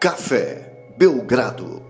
Café Belgrado.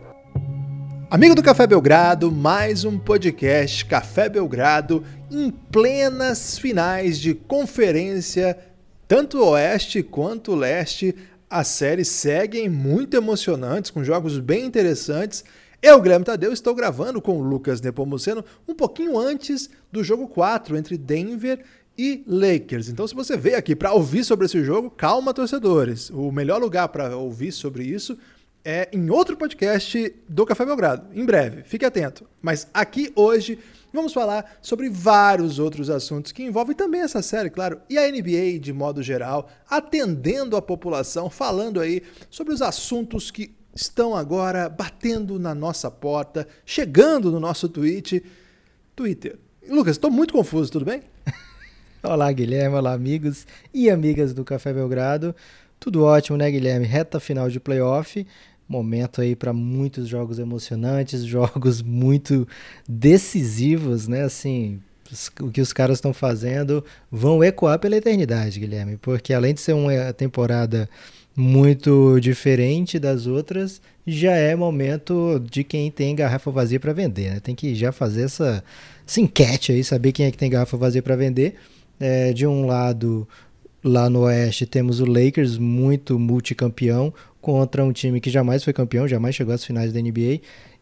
Amigo do Café Belgrado, mais um podcast Café Belgrado em plenas finais de conferência, tanto oeste quanto leste. As séries seguem muito emocionantes, com jogos bem interessantes. Eu, Guilherme Tadeu, estou gravando com o Lucas Nepomuceno um pouquinho antes do jogo 4 entre Denver e Lakers. Então, se você veio aqui para ouvir sobre esse jogo, calma, torcedores. O melhor lugar para ouvir sobre isso é em outro podcast do Café Belgrado, em breve. Fique atento. Mas aqui hoje vamos falar sobre vários outros assuntos que envolvem também essa série, claro, e a NBA de modo geral, atendendo a população, falando aí sobre os assuntos que estão agora batendo na nossa porta, chegando no nosso tweet, Twitter. Lucas, estou muito confuso, tudo bem? Olá, Guilherme. Olá, amigos e amigas do Café Belgrado. Tudo ótimo, né, Guilherme? Reta final de playoff. Momento aí para muitos jogos emocionantes, jogos muito decisivos, né? Assim, o que os caras estão fazendo vão ecoar pela eternidade, Guilherme, porque além de ser uma temporada muito diferente das outras, já é momento de quem tem garrafa vazia para vender, né? Tem que já fazer essa, essa enquete aí, saber quem é que tem garrafa vazia para vender é, de um lado, lá no Oeste, temos o Lakers, muito multicampeão, contra um time que jamais foi campeão, jamais chegou às finais da NBA.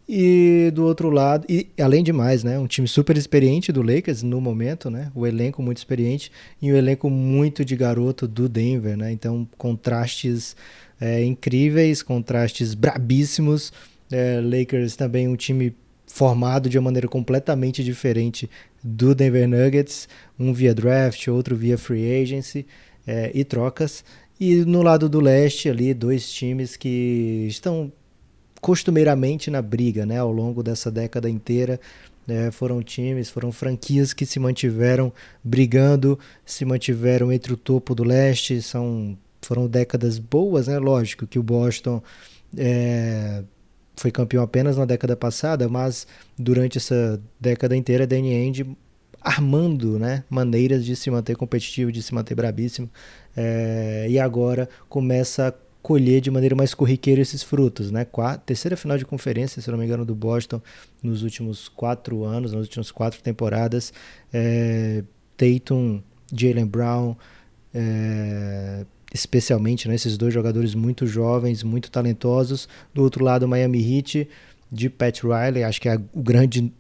E do outro lado, e além de mais, né, um time super experiente do Lakers no momento, né, o elenco muito experiente e o elenco muito de garoto do Denver, né, então contrastes é, incríveis, contrastes brabíssimos. É, Lakers também um time formado de uma maneira completamente diferente do Denver Nuggets, um via draft, outro via free agency é, e trocas. E no lado do leste ali, dois times que estão costumeiramente na briga, né, ao longo dessa década inteira. É, foram times, foram franquias que se mantiveram brigando, se mantiveram entre o topo do leste. São, foram décadas boas, né? Lógico que o Boston é, foi campeão apenas na década passada, mas durante essa década inteira, Danny Ainge armando né, maneiras de se manter competitivo, de se manter brabíssimo, é, e agora começa a colher de maneira mais corriqueira esses frutos. Né? Quarta, terceira final de conferência, se não me engano, do Boston nos últimos quatro anos, nas últimas quatro temporadas. É, Tatum, Jalen Brown, é, especialmente né, esses dois jogadores muito jovens, muito talentosos. Do outro lado, o Miami Heat de Pat Riley, acho que é o grande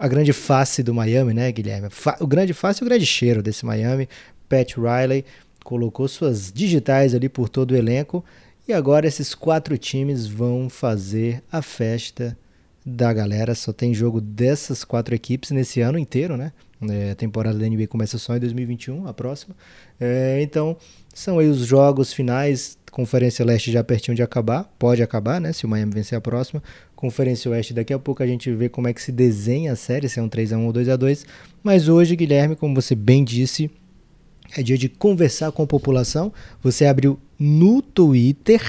a grande face do Miami, né, Guilherme? O grande face e o grande cheiro desse Miami. Pat Riley colocou suas digitais ali por todo o elenco e agora esses quatro times vão fazer a festa da galera. Só tem jogo dessas quatro equipes nesse ano inteiro, né? É, a temporada da NBA começa só em 2021, a próxima. É, então, são aí os jogos finais. Conferência Leste já pertinho de acabar. Pode acabar, né? Se o Miami vencer a próxima. Conferência Oeste, daqui a pouco a gente vê como é que se desenha a série, se é um 3x1 ou 2x2. Mas hoje, Guilherme, como você bem disse, é dia de conversar com a população. Você abriu no Twitter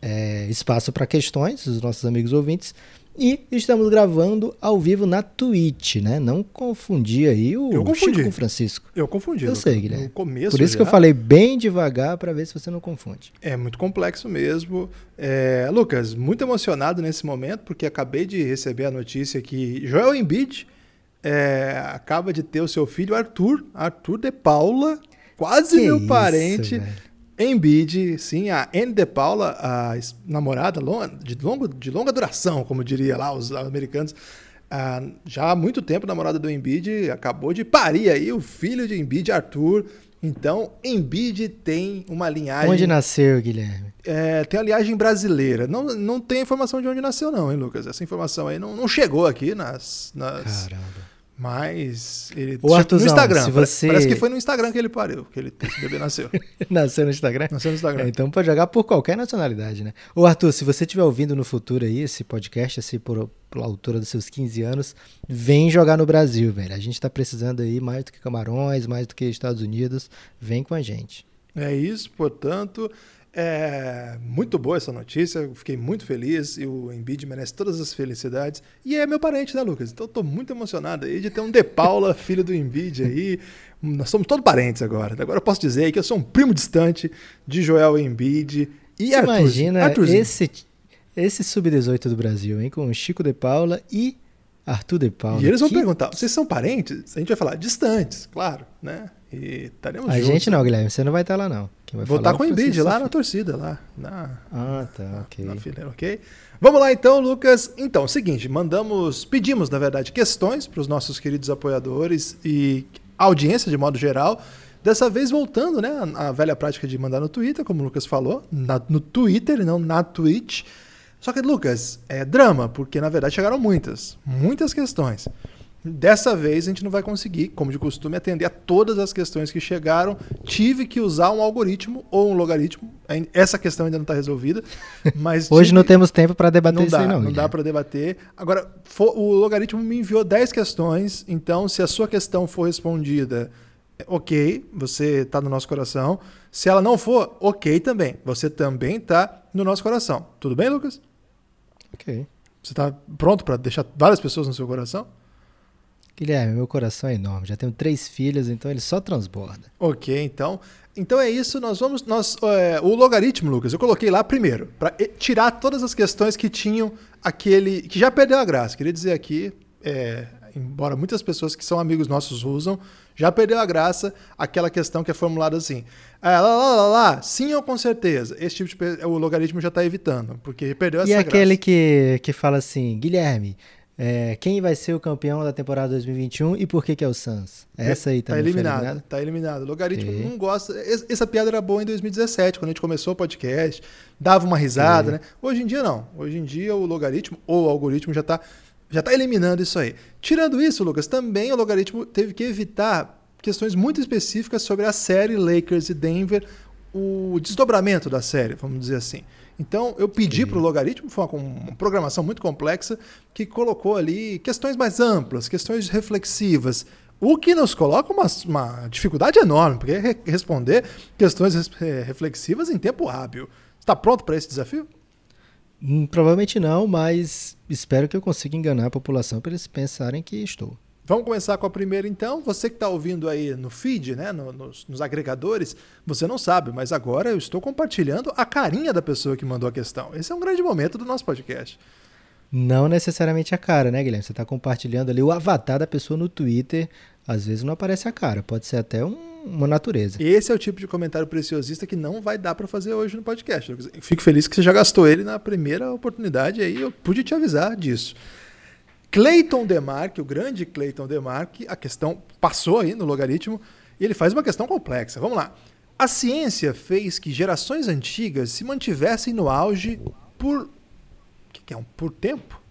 é, espaço para questões dos nossos amigos ouvintes. E estamos gravando ao vivo na Twitch, né? Não confundir aí o eu confundi. Chico com o Francisco. Eu confundi. Eu sei, Guilherme. No começo Por isso já. que eu falei bem devagar para ver se você não confunde. É muito complexo mesmo. É, Lucas, muito emocionado nesse momento, porque acabei de receber a notícia que Joel Embiid é, acaba de ter o seu filho Arthur, Arthur de Paula, quase Que meu isso, parente. velho. Embiid, sim, a Anne de Paula, a namorada de, longo, de longa duração, como diria lá os americanos, ah, já há muito tempo namorada do Embiid, acabou de parir aí o filho de Embiid, Arthur. Então, Embiid tem uma linhagem... Onde nasceu, Guilherme? É, tem a linhagem brasileira. Não, não tem informação de onde nasceu, não, hein, Lucas? Essa informação aí não, não chegou aqui nas. nas Caramba. Mas. Ele, Ô, Arthurzão, no Instagram. você- Parece que foi no Instagram que ele pariu, que ele, esse bebê nasceu. Nasceu no Instagram? Nasceu no Instagram. É, então pode jogar por qualquer nacionalidade, né? Ô Arthur, se você estiver ouvindo no futuro aí esse podcast, assim, por, pela altura dos seus 15 anos, vem jogar no Brasil, velho. A gente tá precisando aí mais do que Camarões, mais do que Estados Unidos. Vem com a gente. É isso, portanto. É muito boa essa notícia, eu fiquei muito feliz e o Embiid merece todas as felicidades. E é meu parente, né, Lucas? Então eu tô muito emocionado aí de ter um De Paula, filho do Embiid aí. Nós somos todos parentes agora. Agora eu posso dizer que eu sou um primo distante de Joel Embiid E Arthur, Imagina Arthurzinho. esse, esse sub-18 do Brasil, hein? Com Chico de Paula e Arthur de Paula. E eles vão que... perguntar: vocês são parentes? A gente vai falar distantes, claro, né? E estaremos A juntos, gente não, Guilherme, você não vai estar lá, não. Vou estar com o Embiid lá na torcida, lá. Na, ah, tá, ok. Na fileira, ok? Vamos lá então, Lucas. Então, seguinte, mandamos, pedimos, na verdade, questões para os nossos queridos apoiadores e audiência de modo geral. Dessa vez voltando, né, a velha prática de mandar no Twitter, como o Lucas falou, na, no Twitter e não na Twitch. Só que, Lucas, é drama, porque na verdade chegaram muitas, muitas questões. Dessa vez a gente não vai conseguir, como de costume, atender a todas as questões que chegaram. Tive que usar um algoritmo ou um logaritmo. Essa questão ainda não está resolvida. Mas Hoje tive... não temos tempo para debater não isso dá, aí, não. Não dá para debater. Agora, for, o logaritmo me enviou 10 questões, então se a sua questão for respondida, ok, você está no nosso coração. Se ela não for, ok também. Você também está no nosso coração. Tudo bem, Lucas? Ok. Você está pronto para deixar várias pessoas no seu coração? Guilherme, meu coração é enorme. Já tenho três filhas, então ele só transborda. Ok, então. Então é isso. Nós vamos. Nós, é, o logaritmo, Lucas, eu coloquei lá primeiro, para tirar todas as questões que tinham aquele. que já perdeu a graça. Queria dizer aqui, é, embora muitas pessoas que são amigos nossos usam, já perdeu a graça aquela questão que é formulada assim. Ah, lá, lá, lá, lá, sim ou com certeza. Esse tipo de. O logaritmo já está evitando, porque perdeu essa e graça. E aquele que, que fala assim, Guilherme. É, quem vai ser o campeão da temporada 2021 e por que, que é o Suns? É, essa aí tá eliminado. Tá eliminado. O logaritmo e... não gosta. Essa piada era boa em 2017, quando a gente começou o podcast, dava uma risada, e... né? Hoje em dia não. Hoje em dia o logaritmo ou o algoritmo já está já tá eliminando isso aí. Tirando isso, Lucas, também o logaritmo teve que evitar questões muito específicas sobre a série Lakers e Denver, o desdobramento da série, vamos dizer assim. Então, eu pedi para o logaritmo, foi uma, uma, programação muito complexa, que colocou ali questões mais amplas, questões reflexivas, o que nos coloca uma, uma dificuldade enorme, porque é responder questões reflexivas em tempo hábil. Está pronto para esse desafio? Hum, provavelmente não, mas espero que eu consiga enganar a população para eles pensarem que estou. Vamos começar com a primeira então. Você que está ouvindo aí no feed, né, no, nos, nos, agregadores, você não sabe, mas agora eu estou compartilhando a carinha da pessoa que mandou a questão. Esse é um grande momento do nosso podcast. Não necessariamente a cara, né, Guilherme? Você está compartilhando ali o avatar da pessoa no Twitter. Às vezes não aparece a cara, pode ser até um, uma natureza. Esse é o tipo de comentário preciosista que não vai dar para fazer hoje no podcast. fico feliz que você já gastou ele na primeira oportunidade, aí eu pude te avisar disso. Clayton Demarque, o grande Clayton Demarque, a questão passou aí no logaritmo e ele faz uma questão complexa. Vamos lá. A ciência fez que gerações antigas se mantivessem no auge por. Que é? Um, por tempo?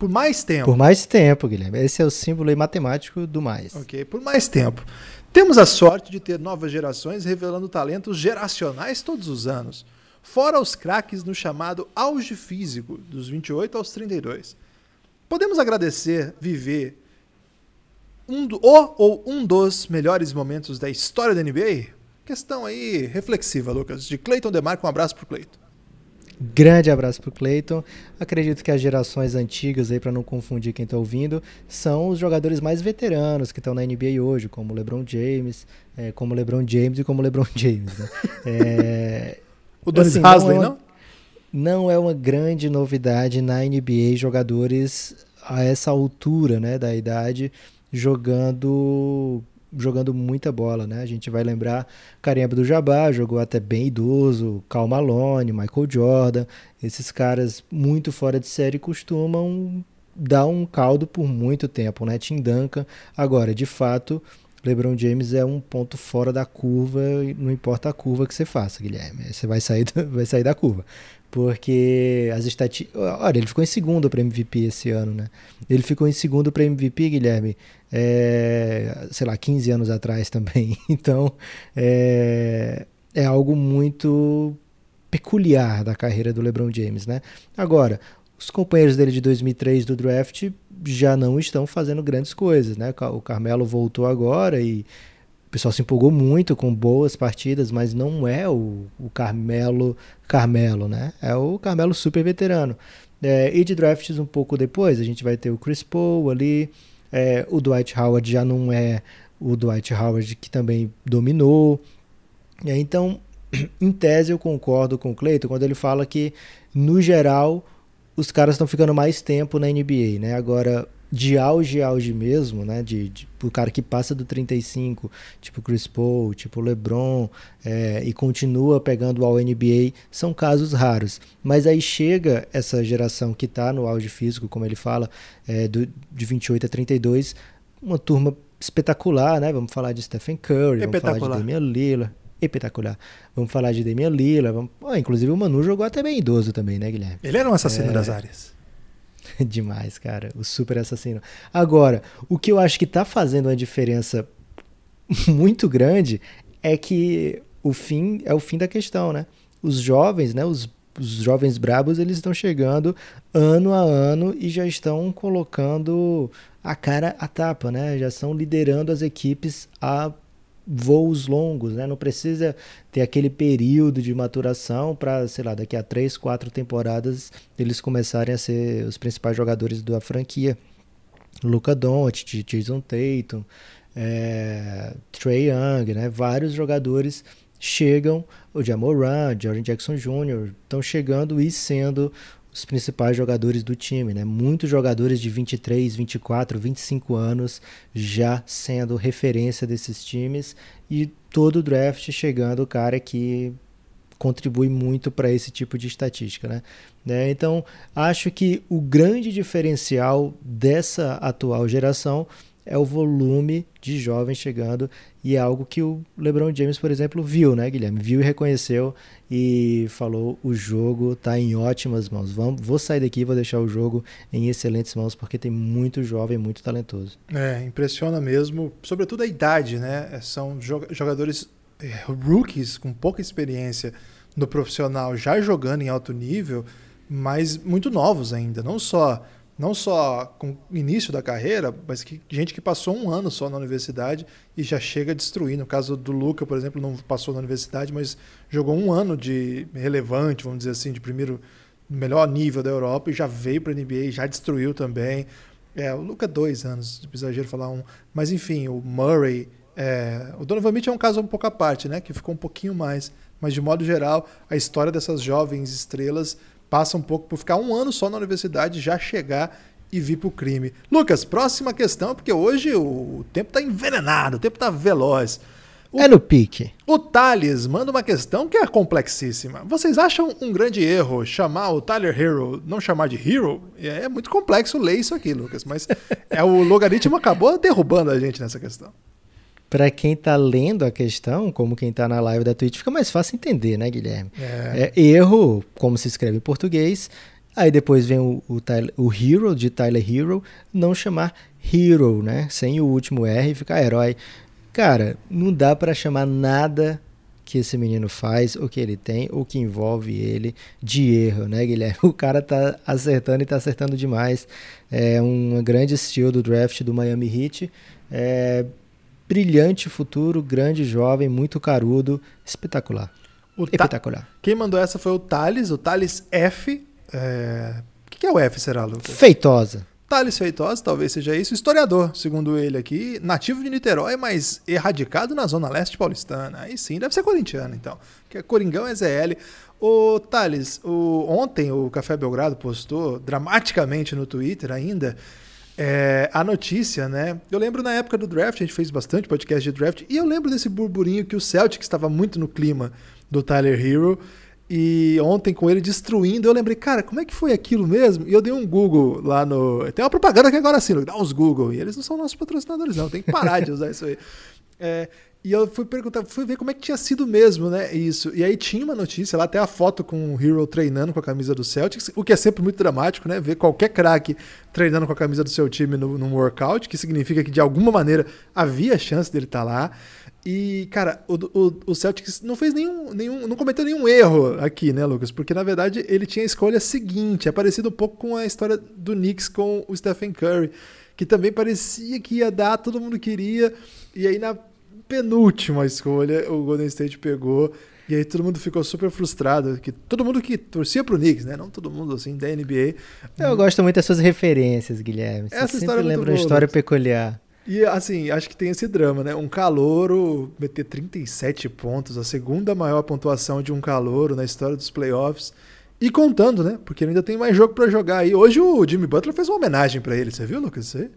Por mais tempo. Por mais tempo, Guilherme. Esse é o símbolo matemático do mais. Ok, por mais tempo. Temos a sorte de ter novas gerações revelando talentos geracionais todos os anos. Fora os craques no chamado auge físico, dos 28 aos 32. Podemos agradecer viver um do, o ou um dos melhores momentos da história da NBA? Questão aí reflexiva, Lucas. De Cleiton Demarco, um abraço pro Cleiton. Grande abraço pro Cleiton. Acredito que as gerações antigas aí para não confundir quem está ouvindo, são os jogadores mais veteranos que estão na NBA hoje, como LeBron James, é, como LeBron James e como LeBron James. Né? É, o Donis assim, Hasley, não? É não? não é uma grande novidade na NBA jogadores a essa altura né, da idade jogando jogando muita bola, né? A gente vai lembrar Kareem Abdul-Jabbar, jogou até bem idoso, Cal Malone, Michael Jordan, esses caras muito fora de série costumam dar um caldo por muito tempo, né? Tim Duncan, agora, de fato, LeBron James é um ponto fora da curva, não importa a curva que você faça, Guilherme, você vai sair, vai sair da curva. Porque as estatísticas. Olha, ele ficou em segundo para MVP esse ano, né? Ele ficou em segundo para MVP, Guilherme, é, sei lá, 15 anos atrás também. Então, é, é algo muito peculiar da carreira do LeBron James, né? Agora, os companheiros dele de 2003 do draft já não estão fazendo grandes coisas, né? O Carmelo voltou agora e o pessoal se empolgou muito com boas partidas, mas não é o, o Carmelo Carmelo, né? É o Carmelo super veterano. É, e de drafts um pouco depois, a gente vai ter o Chris Paul ali, é, o Dwight Howard já não é o Dwight Howard que também dominou. É, então, em tese eu concordo com o Cleiton quando ele fala que, no geral, os caras estão ficando mais tempo na NBA, né? Agora, de auge auge mesmo, né? De, de, o cara que passa do 35, tipo Chris Paul, tipo LeBron, é, e continua pegando ao NBA, são casos raros. Mas aí chega essa geração que está no auge físico, como ele fala, é, do, de 28 a 32, uma turma espetacular, né? Vamos falar de Stephen Curry, vamos falar de Damian Lillard. Espetacular. Vamos falar de Damian Lillard. Vamos... Oh, inclusive o Manu jogou até bem idoso também, né, Guilherme? Ele era um assassino é... das áreas. Demais, cara. O super assassino. Agora, o que eu acho que tá fazendo uma diferença muito grande é que o fim é o fim da questão, né? Os jovens, né? Os, os jovens brabos, eles estão chegando ano a ano e já estão colocando a cara a tapa, né? Já estão liderando as equipes a voos longos, né? Não precisa ter aquele período de maturação para, sei lá, daqui a três, quatro temporadas eles começarem a ser os principais jogadores da franquia. Luca Doncic, Jason Tatum, é, Trey Young, né? Vários jogadores chegam, o Jamoran, Jordan Jackson Jr. estão chegando e sendo os principais jogadores do time, né? Muitos jogadores de 23, 24, 25 anos já sendo referência desses times e todo o draft chegando o cara que contribui muito para esse tipo de estatística, né? né? Então, acho que o grande diferencial dessa atual geração é o volume de jovens chegando e é algo que o LeBron James, por exemplo, viu, né, Guilherme? Viu e reconheceu e falou: o jogo está em ótimas mãos. Vamos, vou sair daqui vou deixar o jogo em excelentes mãos porque tem muito jovem, muito talentoso. É, impressiona mesmo, sobretudo a idade, né? São jogadores é, rookies com pouca experiência no profissional já jogando em alto nível, mas muito novos ainda, não só não só com o início da carreira, mas que gente que passou um ano só na universidade e já chega a destruir. No caso do Luca, por exemplo, não passou na universidade, mas jogou um ano de relevante, vamos dizer assim, de primeiro melhor nível da Europa e já veio para a NBA e já destruiu também. É, o Luca dois anos, exagero falar um, mas enfim, o Murray, é, o Donovan Mitchell é um caso um pouco à parte, né, que ficou um pouquinho mais, mas de modo geral, a história dessas jovens estrelas passa um pouco por ficar um ano só na universidade, já chegar e vir para o crime. Lucas, próxima questão, porque hoje o tempo está envenenado, o tempo está veloz. O, é no pique. O Thales manda uma questão que é complexíssima. Vocês acham um grande erro chamar o Tyler Hero, não chamar de Hero? É muito complexo ler isso aqui, Lucas, mas é o logaritmo acabou derrubando a gente nessa questão para quem está lendo a questão, como quem está na live da Twitch, fica mais fácil entender, né, Guilherme? É. É, erro, como se escreve em português. Aí depois vem o, o, Tyler, o Hero, de Tyler Hero, não chamar Hero, né? Sem o último R, ficar herói. Cara, não dá para chamar nada que esse menino faz, ou que ele tem, ou que envolve ele de erro, né, Guilherme? O cara tá acertando e tá acertando demais. É um grande estilo do draft do Miami Heat. É, brilhante futuro, grande jovem, muito carudo, espetacular. O espetacular. Quem mandou essa foi o Thales, o Thales F. É... O que é o F, será, Lucas? Feitosa. Thales Feitosa, talvez seja isso. Historiador, segundo ele aqui. Nativo de Niterói, mas erradicado na Zona Leste paulistana. Aí sim, deve ser corintiano, então. Que é Coringão é ZL. O Thales, o, ontem o Café Belgrado postou dramaticamente no Twitter ainda é, a notícia, né? Eu lembro na época do draft, a gente fez bastante podcast de draft, e eu lembro desse burburinho que o Celtic estava muito no clima do Tyler Hero. E ontem, com ele destruindo, eu lembrei, cara, como é que foi aquilo mesmo? E eu dei um Google lá no. Tem uma propaganda que agora sim, dá uns Google. E eles não são nossos patrocinadores, não. Tem que parar de usar isso aí. É, e eu fui perguntar, fui ver como é que tinha sido mesmo, né? Isso. E aí tinha uma notícia lá, até a foto com o Hero treinando com a camisa do Celtics, o que é sempre muito dramático, né? Ver qualquer craque treinando com a camisa do seu time no, num workout, que significa que de alguma maneira havia chance dele estar tá lá. E, cara, o, o, o, Celtics não fez nenhum, nenhum. não cometeu nenhum erro aqui, né, Lucas? Porque na verdade ele tinha a escolha seguinte. É parecido um pouco com a história do Knicks com o Stephen Curry, que também parecia que ia dar, todo mundo queria. E aí na penúltima escolha o Golden State pegou. E aí todo mundo ficou super frustrado. Que todo mundo que torcia pro Knicks, né? Não todo mundo assim, da NBA. Eu gosto muito das suas referências, Guilherme. Você Essa sempre lembra uma história peculiar. E assim, acho que tem esse drama, né? Um calouro meter 37 pontos, a segunda maior pontuação de um calouro na história dos playoffs. E contando, né? Porque ainda tem mais jogo para jogar aí. Hoje o Jimmy Butler fez uma homenagem para ele, você viu, Lucas? Isso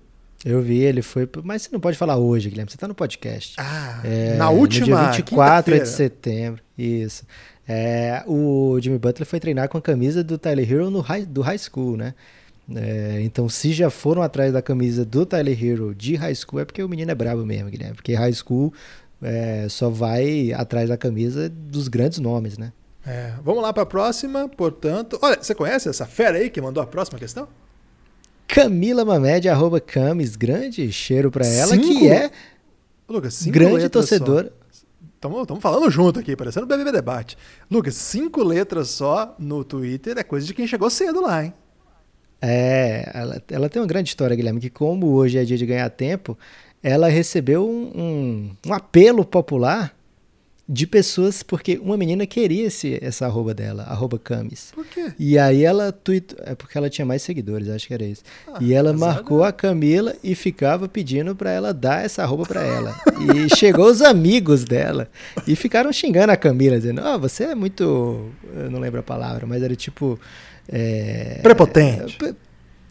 Eu vi, ele foi. Mas você não pode falar hoje, Guilherme, você tá no podcast. Ah, é, na última. No dia 24 de setembro. Isso. É, o Jimmy Butler foi treinar com a camisa do Tyler Hero no high, do high school, né? É, então, se já foram atrás da camisa do Tyler Hero de high school, é porque o menino é brabo mesmo, Guilherme. Porque high school é, só vai atrás da camisa dos grandes nomes, né? É, vamos lá para a próxima, portanto. Olha, você conhece essa fera aí que mandou a próxima questão? Camila Mamed, arroba Camis, grande cheiro para ela, cinco? que é Lucas, grande torcedora. Estamos falando junto aqui, parecendo BBB Debate. Lucas, cinco letras só no Twitter é coisa de quem chegou cedo lá, hein? É, ela, ela tem uma grande história, Guilherme, que como hoje é dia de ganhar tempo, ela recebeu um, um, um apelo popular de pessoas, porque uma menina queria esse, essa arroba dela, arroba Camis. Por quê? E aí ela tweetou, é porque ela tinha mais seguidores, acho que era isso. Ah, e ela marcou a Camila e ficava pedindo para ela dar essa arroba para ela. e chegou os amigos dela e ficaram xingando a Camila, dizendo: "Ah, oh, você é muito, eu não lembro a palavra, mas era tipo é, prepotente. É,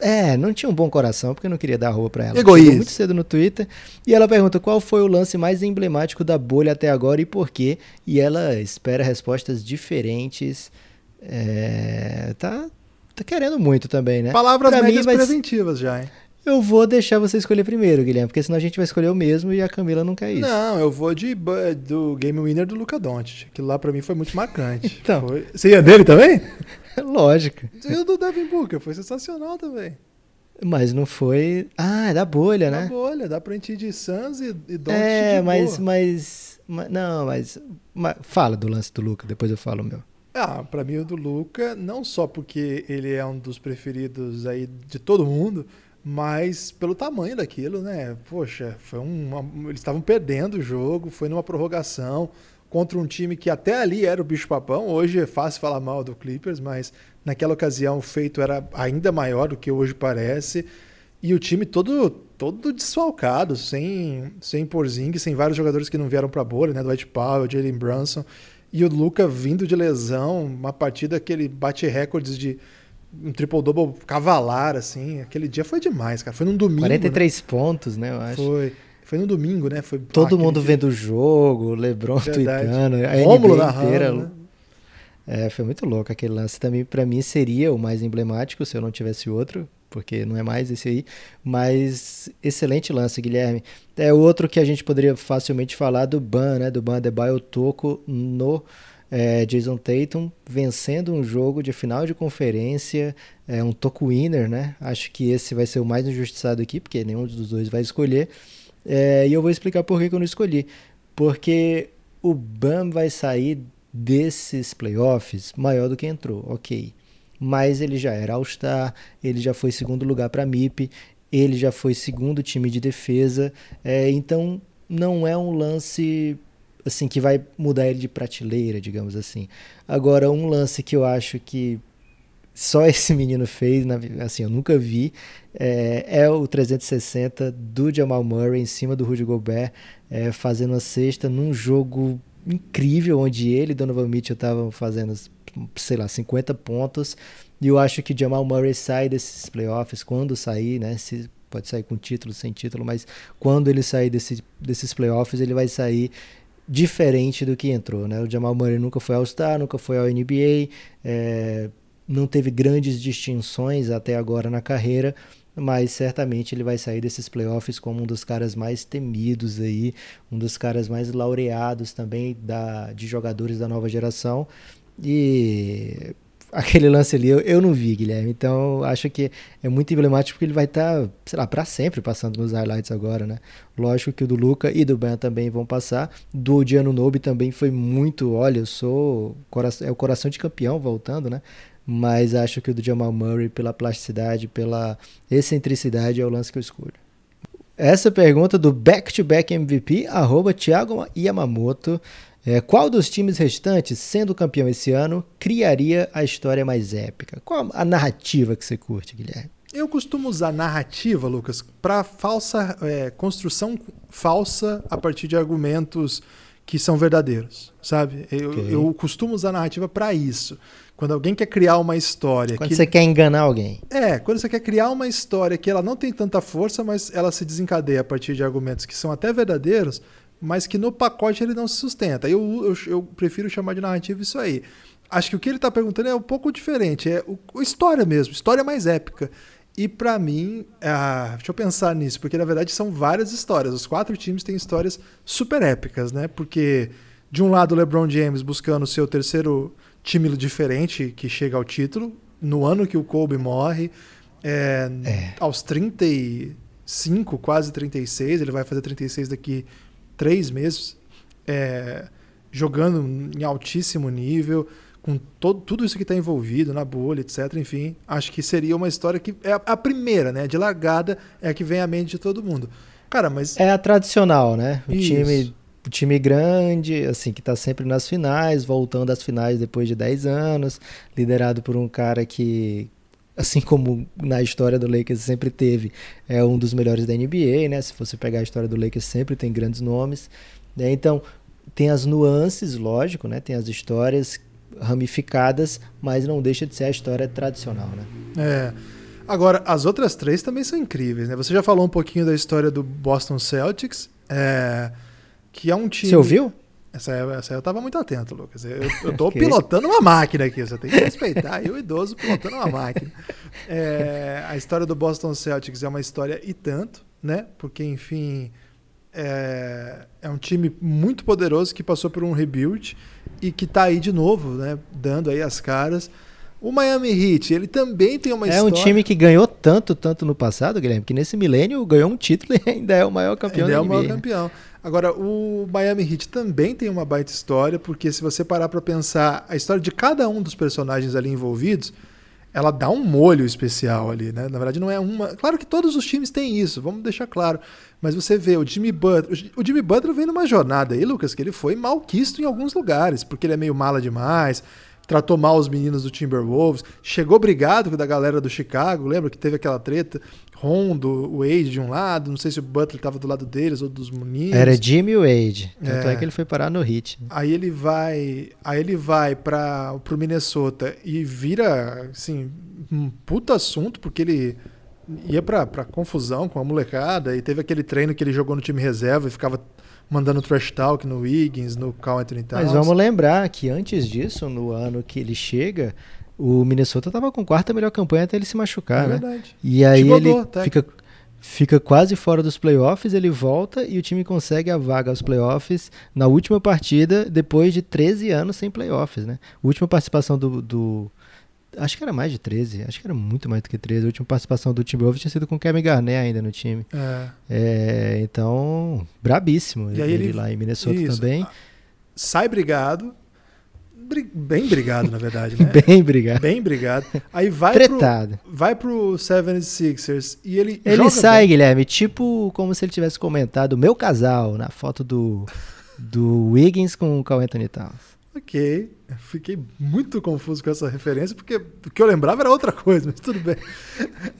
é, não tinha um bom coração, porque não queria dar roupa pra ela. Egoísta. muito cedo no Twitter. E ela pergunta qual foi o lance mais emblemático da bolha até agora e por quê. E ela espera respostas diferentes. É, tá, tá querendo muito também, né? Palavras pra médias mim, preventivas já, hein? Eu vou deixar você escolher primeiro, Guilherme, porque senão a gente vai escolher o mesmo e a Camila não quer isso. Não, eu vou de do Game Winner do Luca Doncic. Aquilo lá pra mim foi muito marcante. então. Foi... Você ia dele também? Lógico. E o do Devin Booker foi sensacional também. Mas não foi. Ah, é da bolha, da né? Da bolha, dá pra gente de Suns e, e Doncic É, mas, mas, mas. Não, mas, mas. Fala do lance do Luca, depois eu falo o meu. Ah, pra mim o do Luca, não só porque ele é um dos preferidos aí de todo mundo, mas pelo tamanho daquilo, né? Poxa, foi um, eles estavam perdendo o jogo, foi numa prorrogação contra um time que até ali era o bicho-papão. Hoje é fácil falar mal do Clippers, mas naquela ocasião o feito era ainda maior do que hoje parece. E o time todo todo desfalcado, sem, sem Porzingis, sem vários jogadores que não vieram para a bolha, né? Dwight Powell, Jalen Brunson. E o Luca vindo de lesão, uma partida que ele bate recordes de um triple-double cavalar, assim. Aquele dia foi demais, cara. Foi num domingo. 43 né? pontos, né, eu acho. Foi. Foi no domingo, né? Foi, Todo mundo vendo o jogo, Lebron Verdade. tweetando, a Rômulo NBA narrando, inteira. Né? É, foi muito louco aquele lance. Também, para mim, seria o mais emblemático se eu não tivesse outro, porque não é mais esse aí. Mas excelente lance, Guilherme. É outro que a gente poderia facilmente falar do Ban, né? Do Ban Adebayo Toco no é, Jason Tatum vencendo um jogo de final de conferência, é um toco winner, né? Acho que esse vai ser o mais injustiçado aqui, porque nenhum dos dois vai escolher. É, e eu vou explicar por que, eu não escolhi. Porque o Bam vai sair desses playoffs maior do que entrou, ok. Mas ele já era All-Star, ele já foi segundo lugar para a MIP, ele já foi segundo time de defesa, é, então não é um lance assim que vai mudar ele de prateleira, digamos assim. Agora, um lance que eu acho que só esse menino fez, assim, eu nunca vi, é, é, o 360 do Jamal Murray em cima do Rudy Gobert, é, fazendo uma cesta num jogo incrível, onde ele e Donovan Mitchell estavam fazendo, sei lá, 50 pontos, e eu acho que Jamal Murray sai desses playoffs, quando sair, né, se, pode sair com título, sem título, mas quando ele sair desse, desses playoffs, ele vai sair diferente do que entrou, né? O Jamal Murray nunca foi ao Star, nunca foi ao NBA, é, não teve grandes distinções até agora na carreira, mas certamente ele vai sair desses playoffs como um dos caras mais temidos aí, um dos caras mais laureados também da, de jogadores da nova geração. E aquele lance ali eu, eu não vi, Guilherme. Então acho que é muito emblemático porque ele vai estar, tá, sei lá, para sempre passando nos highlights agora, né? Lógico que o do Luca e do Ben também vão passar. Do Diano Nobe também foi muito, olha, eu sou é o coração de campeão voltando, né? Mas acho que o do Jamal Murray, pela plasticidade, pela excentricidade, é o lance que eu escolho. Essa pergunta do back-to-back -back MVP, arroba Thiago Yamamoto. É, qual dos times restantes, sendo campeão esse ano, criaria a história mais épica? Qual a narrativa que você curte, Guilherme? Eu costumo usar narrativa, Lucas, para falsa é, construção falsa a partir de argumentos que são verdadeiros, sabe? Eu, okay. eu costumo usar narrativa para isso. Quando alguém quer criar uma história. Quando que... você quer enganar alguém. É, quando você quer criar uma história que ela não tem tanta força, mas ela se desencadeia a partir de argumentos que são até verdadeiros, mas que no pacote ele não se sustenta. Eu, eu, eu prefiro chamar de narrativa isso aí. Acho que o que ele está perguntando é um pouco diferente. É o, o história mesmo, história mais épica. E para mim, ah, deixa eu pensar nisso, porque na verdade são várias histórias. Os quatro times têm histórias super épicas, né? Porque de um lado o LeBron James buscando o seu terceiro time diferente que chega ao título, no ano que o Kobe morre, é, é. aos 35, quase 36, ele vai fazer 36 daqui três meses, é, jogando em altíssimo nível com todo, tudo isso que está envolvido na bolha, etc. Enfim, acho que seria uma história que é a, primeira, né? De largada é a que vem à mente de todo mundo. Cara, mas. É a tradicional, né? O time, o time grande, assim, que está sempre nas finais, voltando às finais depois de 10 anos, liderado por um cara que. Assim como na história do Lakers sempre teve, é um dos melhores da NBA, né? Se você pegar a história do Lakers, sempre tem grandes nomes. Né? Então, tem as nuances, lógico, né? Tem as histórias ramificadas, mas não deixa de ser a história tradicional, né? É. Agora, as outras três também são incríveis, né? Você já falou um pouquinho da história do Boston Celtics, é, que é um time... Você ouviu? Essa, essa eu tava muito atento, Lucas. Eu, eu tô pilotando uma máquina aqui, você tem que respeitar. Eu, idoso, pilotando uma máquina. É, a história do Boston Celtics é uma história e tanto, né? Porque, enfim, é, é um time muito poderoso que passou por um rebuild e que está aí de novo, né, dando aí as caras. O Miami Heat, ele também tem uma é história... É um time que ganhou tanto, tanto no passado, Guilherme, que nesse milênio ganhou um título e ainda é o maior campeão ainda é o maior campeão. Agora, o Miami Heat também tem uma baita história, porque se você parar para pensar a história de cada um dos personagens ali envolvidos, ela dá um molho especial ali, né? Na verdade, não é uma. Claro que todos os times têm isso, vamos deixar claro. Mas você vê o Jimmy Butler. O Jimmy Butler vem numa jornada aí, Lucas, que ele foi malquisto em alguns lugares, porque ele é meio mala demais, tratou mal os meninos do Timberwolves, chegou brigado com a galera do Chicago, lembra que teve aquela treta? Rondo, Wade de um lado, não sei se o Butler estava do lado deles ou dos meninos. Era Jimmy Wade, tanto é, é que ele foi parar no Heat. Aí ele vai, aí ele vai para o Minnesota e vira assim um puta assunto porque ele ia pra, pra confusão com a molecada e teve aquele treino que ele jogou no time reserva e ficava mandando trash talk no Wiggins, no Carl Anthony Towns. Mas vamos lembrar que antes disso, no ano que ele chega, o Minnesota estava com quarta melhor campanha até ele se machucar, é né? Verdade. E aí ele tá? fica, fica quase fora dos playoffs, ele volta e o time consegue a vaga aos playoffs na última partida, depois de 13 anos sem playoffs, né? A última participação do, do Acho que era mais de 13, acho que era muito mais do que 13. A última participação do Timberwolves tinha sido com o Kevin Garnett ainda no time. É. é então, brabíssimo. E ele, ele lá em Minnesota isso. também. Sai brigado, bem brigado, na verdade, né? bem brigado. Bem brigado. Aí vai Tretado. pro, vai pro 76ers e ele Ele sai, bem. Guilherme, tipo como se ele tivesse comentado meu casal na foto do, do Wiggins com o Carl Anthony Towns. Ok, fiquei muito confuso com essa referência, porque o que eu lembrava era outra coisa, mas tudo bem.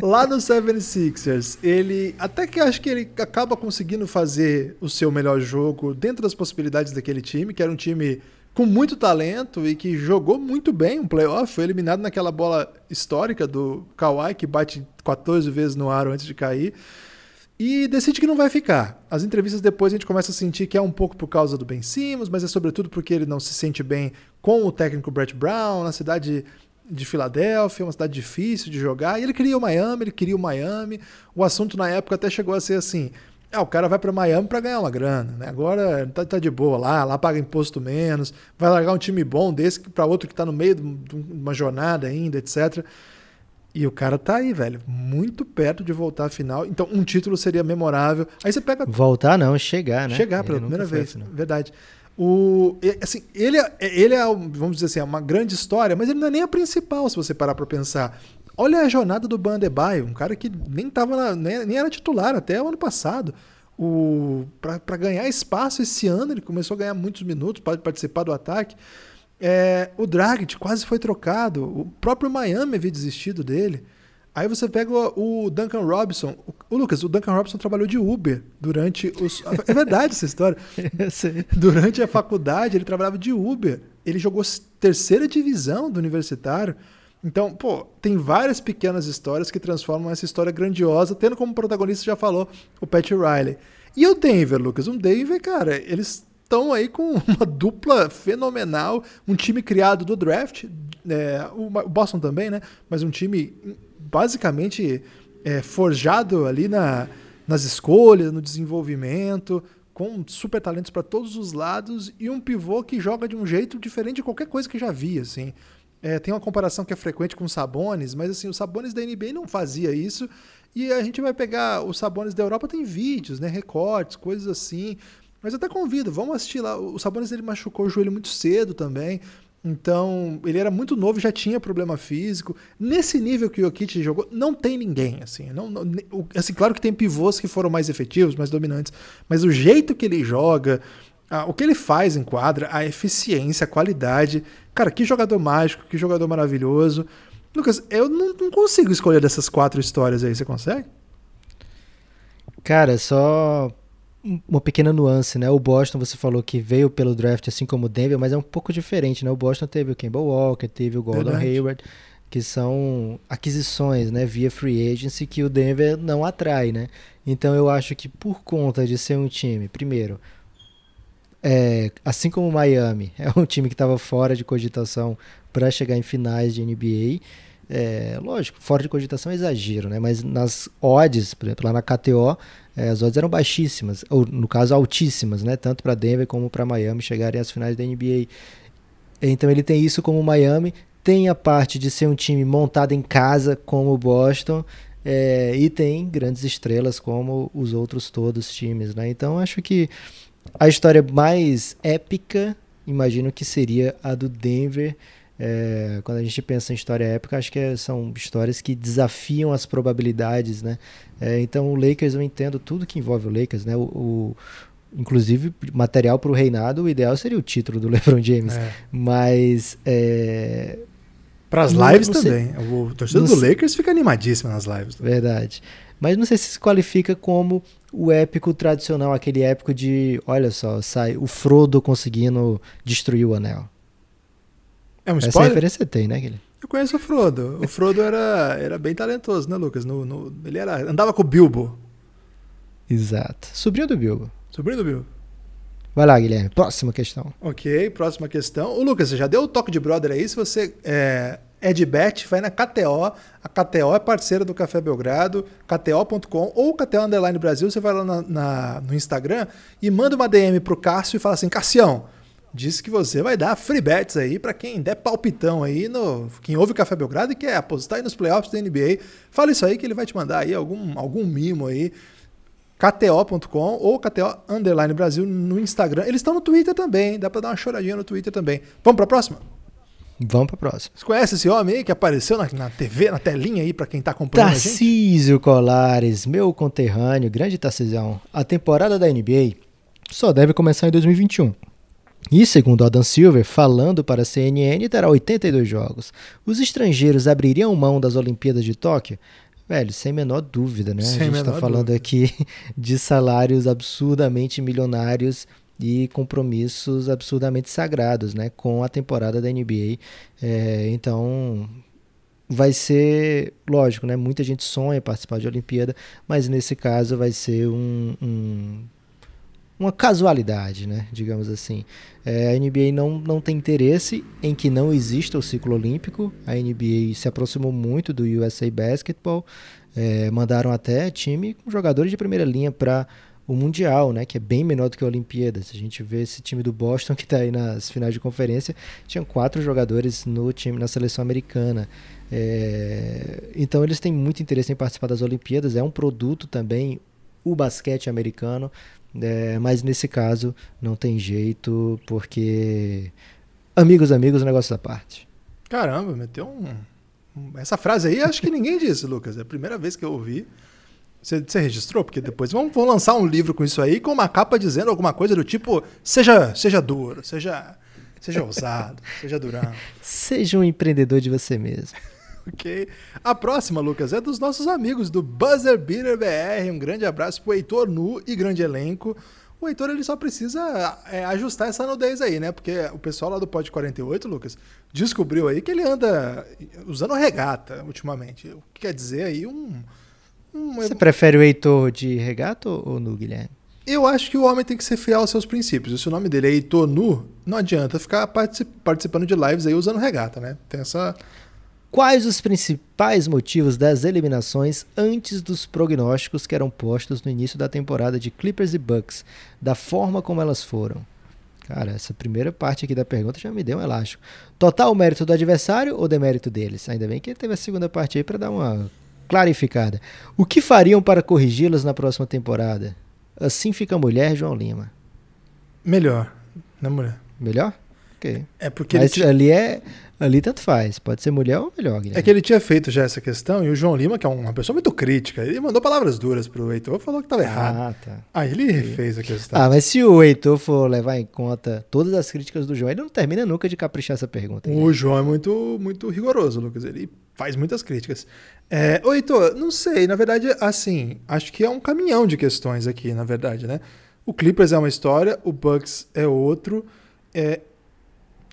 Lá no 76ers, ele até que acho que ele acaba conseguindo fazer o seu melhor jogo dentro das possibilidades daquele time, que era um time com muito talento e que jogou muito bem um playoff, foi eliminado naquela bola histórica do Kawhi, que bate 14 vezes no aro antes de cair e decide que não vai ficar. As entrevistas depois a gente começa a sentir que é um pouco por causa do Ben Simmons, mas é sobretudo porque ele não se sente bem com o técnico Brett Brown, na cidade de Filadélfia, uma cidade difícil de jogar. E ele queria o Miami, ele queria o Miami. O assunto na época até chegou a ser assim: é, o cara vai para Miami para ganhar uma grana, né? Agora tá, tá, de boa lá, lá paga imposto menos, vai largar um time bom desse para outro que está no meio de uma jornada ainda, etc. E o cara tá aí, velho, muito perto de voltar à final. Então, um título seria memorável. Aí você pega. Voltar não, chegar, né? Chegar pela primeira vez. Assim, verdade. O, assim, ele, é, ele é, vamos dizer assim, é uma grande história, mas ele não é nem a principal, se você parar para pensar. Olha a jornada do Bandebaio, um cara que nem tava nem, nem era titular até o ano passado. O para ganhar espaço esse ano, ele começou a ganhar muitos minutos para participar do ataque. É, o Dragic quase foi trocado. O próprio Miami havia desistido dele. Aí você pega o, o Duncan Robinson. O, o, Lucas, o Duncan Robinson trabalhou de Uber durante os. É verdade essa história. durante a faculdade, ele trabalhava de Uber. Ele jogou terceira divisão do universitário. Então, pô, tem várias pequenas histórias que transformam essa história grandiosa, tendo como protagonista, já falou, o Pat Riley. E o Denver, Lucas? Um Denver, cara, eles estão aí com uma dupla fenomenal, um time criado do draft, é, o Boston também, né? Mas um time basicamente é, forjado ali na, nas escolhas, no desenvolvimento, com super talentos para todos os lados e um pivô que joga de um jeito diferente de qualquer coisa que já vi, assim. É, tem uma comparação que é frequente com o Sabonis, mas assim, o Sabonis da NBA não fazia isso. E a gente vai pegar os Sabonis da Europa, tem vídeos, né, recortes, coisas assim. Mas eu até convido, vamos assistir lá. O Sabonis ele machucou o joelho muito cedo também. Então, ele era muito novo, já tinha problema físico. Nesse nível que o Jokic jogou, não tem ninguém, assim. Não, não, assim, claro que tem pivôs que foram mais efetivos, mais dominantes, mas o jeito que ele joga, ah, o que ele faz em quadra, a eficiência, a qualidade. Cara, que jogador mágico, que jogador maravilhoso. Lucas, eu não, não consigo escolher dessas quatro histórias aí, você consegue? Cara, só uma pequena nuance, né? O Boston, você falou que veio pelo draft assim como o Denver, mas é um pouco diferente, né? O Boston teve o Kemba Walker, teve o Gordon Verdade. Hayward, que são aquisições, né, via free agency que o Denver não atrai, né? Então eu acho que por conta de ser um time, primeiro, é, assim como o Miami, é um time que estava fora de cogitação para chegar em finais de NBA. É, lógico, fora de cogitação é exagero, né? Mas nas odds, por exemplo, lá na KTO, é, as odds eram baixíssimas, ou no caso altíssimas, né? Tanto para Denver como para Miami chegarem às finais da NBA. Então ele tem isso como Miami, tem a parte de ser um time montado em casa como o Boston, é, e tem grandes estrelas como os outros todos times, né? Então acho que a história mais épica, imagino que seria a do Denver. É, quando a gente pensa em história épica, acho que é, são histórias que desafiam as probabilidades, né? É, então o Lakers eu entendo tudo que envolve o Lakers, né? O, o inclusive material para o reinado, o ideal seria o título do LeBron James, é. mas é, para as lives também. O torcedor do Lakers fica animadíssimo nas lives. Também. Verdade. Mas não sei se se qualifica como o épico tradicional, aquele épico de, olha só, sai o Frodo conseguindo destruir o anel. É um spoiler? Essa referência tem, né, Guilherme? Eu conheço o Frodo. O Frodo era, era bem talentoso, né, Lucas? No, no, ele era, andava com o Bilbo. Exato. Sobrinho do Bilbo. Sobrinho do Bilbo. Vai lá, Guilherme. Próxima questão. Ok, próxima questão. O Lucas, você já deu o toque de brother aí? Se você é, é de bet, vai na KTO. A KTO é parceira do Café Belgrado, kto.com ou KTO Underline Brasil. Você vai lá na, na, no Instagram e manda uma DM pro Cássio e fala assim: Cassião, disse que você vai dar free bets aí para quem der palpitão aí no quem ouve o Café Belgrado e quer apostar aí nos playoffs da NBA. Fala isso aí que ele vai te mandar aí algum algum mimo aí kto.com ou KTO Underline Brasil no Instagram. Eles estão no Twitter também, dá para dar uma choradinha no Twitter também. Vamos para a próxima? Vamos para a próxima. Você conhece esse homem aí que apareceu na, na TV, na telinha aí para quem está acompanhando Tarcísio Colares, meu conterrâneo, grande Tarcísio. A temporada da NBA só deve começar em 2021. E segundo Adam Silver, falando para a CNN, terá 82 jogos. Os estrangeiros abririam mão das Olimpíadas de Tóquio? Velho, sem menor dúvida, né? Sem a gente está falando dúvida. aqui de salários absurdamente milionários e compromissos absurdamente sagrados, né? Com a temporada da NBA. É, então, vai ser, lógico, né? Muita gente sonha participar de Olimpíada, mas nesse caso vai ser um, um uma casualidade, né? Digamos assim. É, a NBA não, não tem interesse em que não exista o ciclo olímpico. A NBA se aproximou muito do USA Basketball. É, mandaram até time com jogadores de primeira linha para o Mundial, né, que é bem menor do que a Olimpíada. Se a gente vê esse time do Boston que está aí nas finais de conferência, tinham quatro jogadores no time na seleção americana. É, então eles têm muito interesse em participar das Olimpíadas. É um produto também o basquete americano. É, mas nesse caso não tem jeito, porque amigos, amigos, negócio da parte. Caramba, meteu um. Essa frase aí acho que ninguém disse, Lucas. É a primeira vez que eu ouvi. Você, você registrou? Porque depois vamos, vamos, lançar um livro com isso aí, com uma capa dizendo alguma coisa do tipo: seja, seja duro, seja, seja ousado, seja durão. Seja um empreendedor de você mesmo. Ok. A próxima, Lucas, é dos nossos amigos do Buzzer Beater BR. Um grande abraço pro Heitor Nu e grande elenco. O Heitor ele só precisa é, ajustar essa nudez aí, né? Porque o pessoal lá do Pod 48, Lucas, descobriu aí que ele anda usando regata ultimamente. O que quer dizer aí um. um... Você prefere o Heitor de regata ou nu, Guilherme? Eu acho que o homem tem que ser fiel aos seus princípios. Se o nome dele é Heitor Nu, não adianta ficar participando de lives aí usando regata, né? Tem essa. Quais os principais motivos das eliminações antes dos prognósticos que eram postos no início da temporada de Clippers e Bucks, da forma como elas foram? Cara, essa primeira parte aqui da pergunta já me deu um elástico. Total mérito do adversário ou demérito deles? Ainda bem que ele teve a segunda parte aí para dar uma clarificada. O que fariam para corrigi-las na próxima temporada? Assim fica a mulher, João Lima. Melhor, na mulher. Melhor? Ok. É porque Mas ali é Ali tanto faz, pode ser mulher ou melhor. Guilherme. É que ele tinha feito já essa questão e o João Lima, que é uma pessoa muito crítica, ele mandou palavras duras pro Heitor, falou que estava errado. Ah, tá. Aí ele refez a questão. Ah, mas se o Heitor for levar em conta todas as críticas do João, ele não termina nunca de caprichar essa pergunta. O João é muito, muito rigoroso, Lucas. Ele faz muitas críticas. É, ô Heitor, não sei, na verdade, assim, acho que é um caminhão de questões aqui, na verdade, né? O Clippers é uma história, o Bucks é outro. É,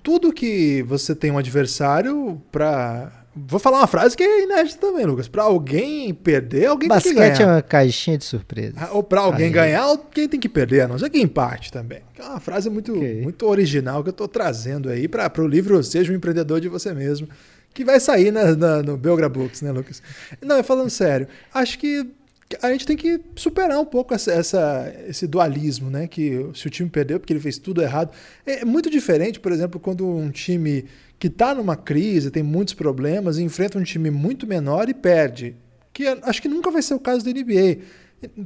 tudo que você tem um adversário para Vou falar uma frase que é inédita também, Lucas. Para alguém perder, alguém Basquete tem que ganhar. Basquete é uma caixinha de surpresa. Ah, ou para alguém Aí. ganhar, alguém tem que perder, a não ser que empate também. É uma frase muito, okay. muito original que eu estou trazendo aí para o livro Seja um Empreendedor de Você Mesmo, que vai sair na, na, no Belgra Books, né, Lucas? Não, falando sério, acho que a gente tem que superar um pouco essa, essa, esse dualismo, né? Que se o time perdeu porque ele fez tudo errado. É muito diferente, por exemplo, quando um time que está numa crise, tem muitos problemas, enfrenta um time muito menor e perde. Que é, acho que nunca vai ser o caso da NBA.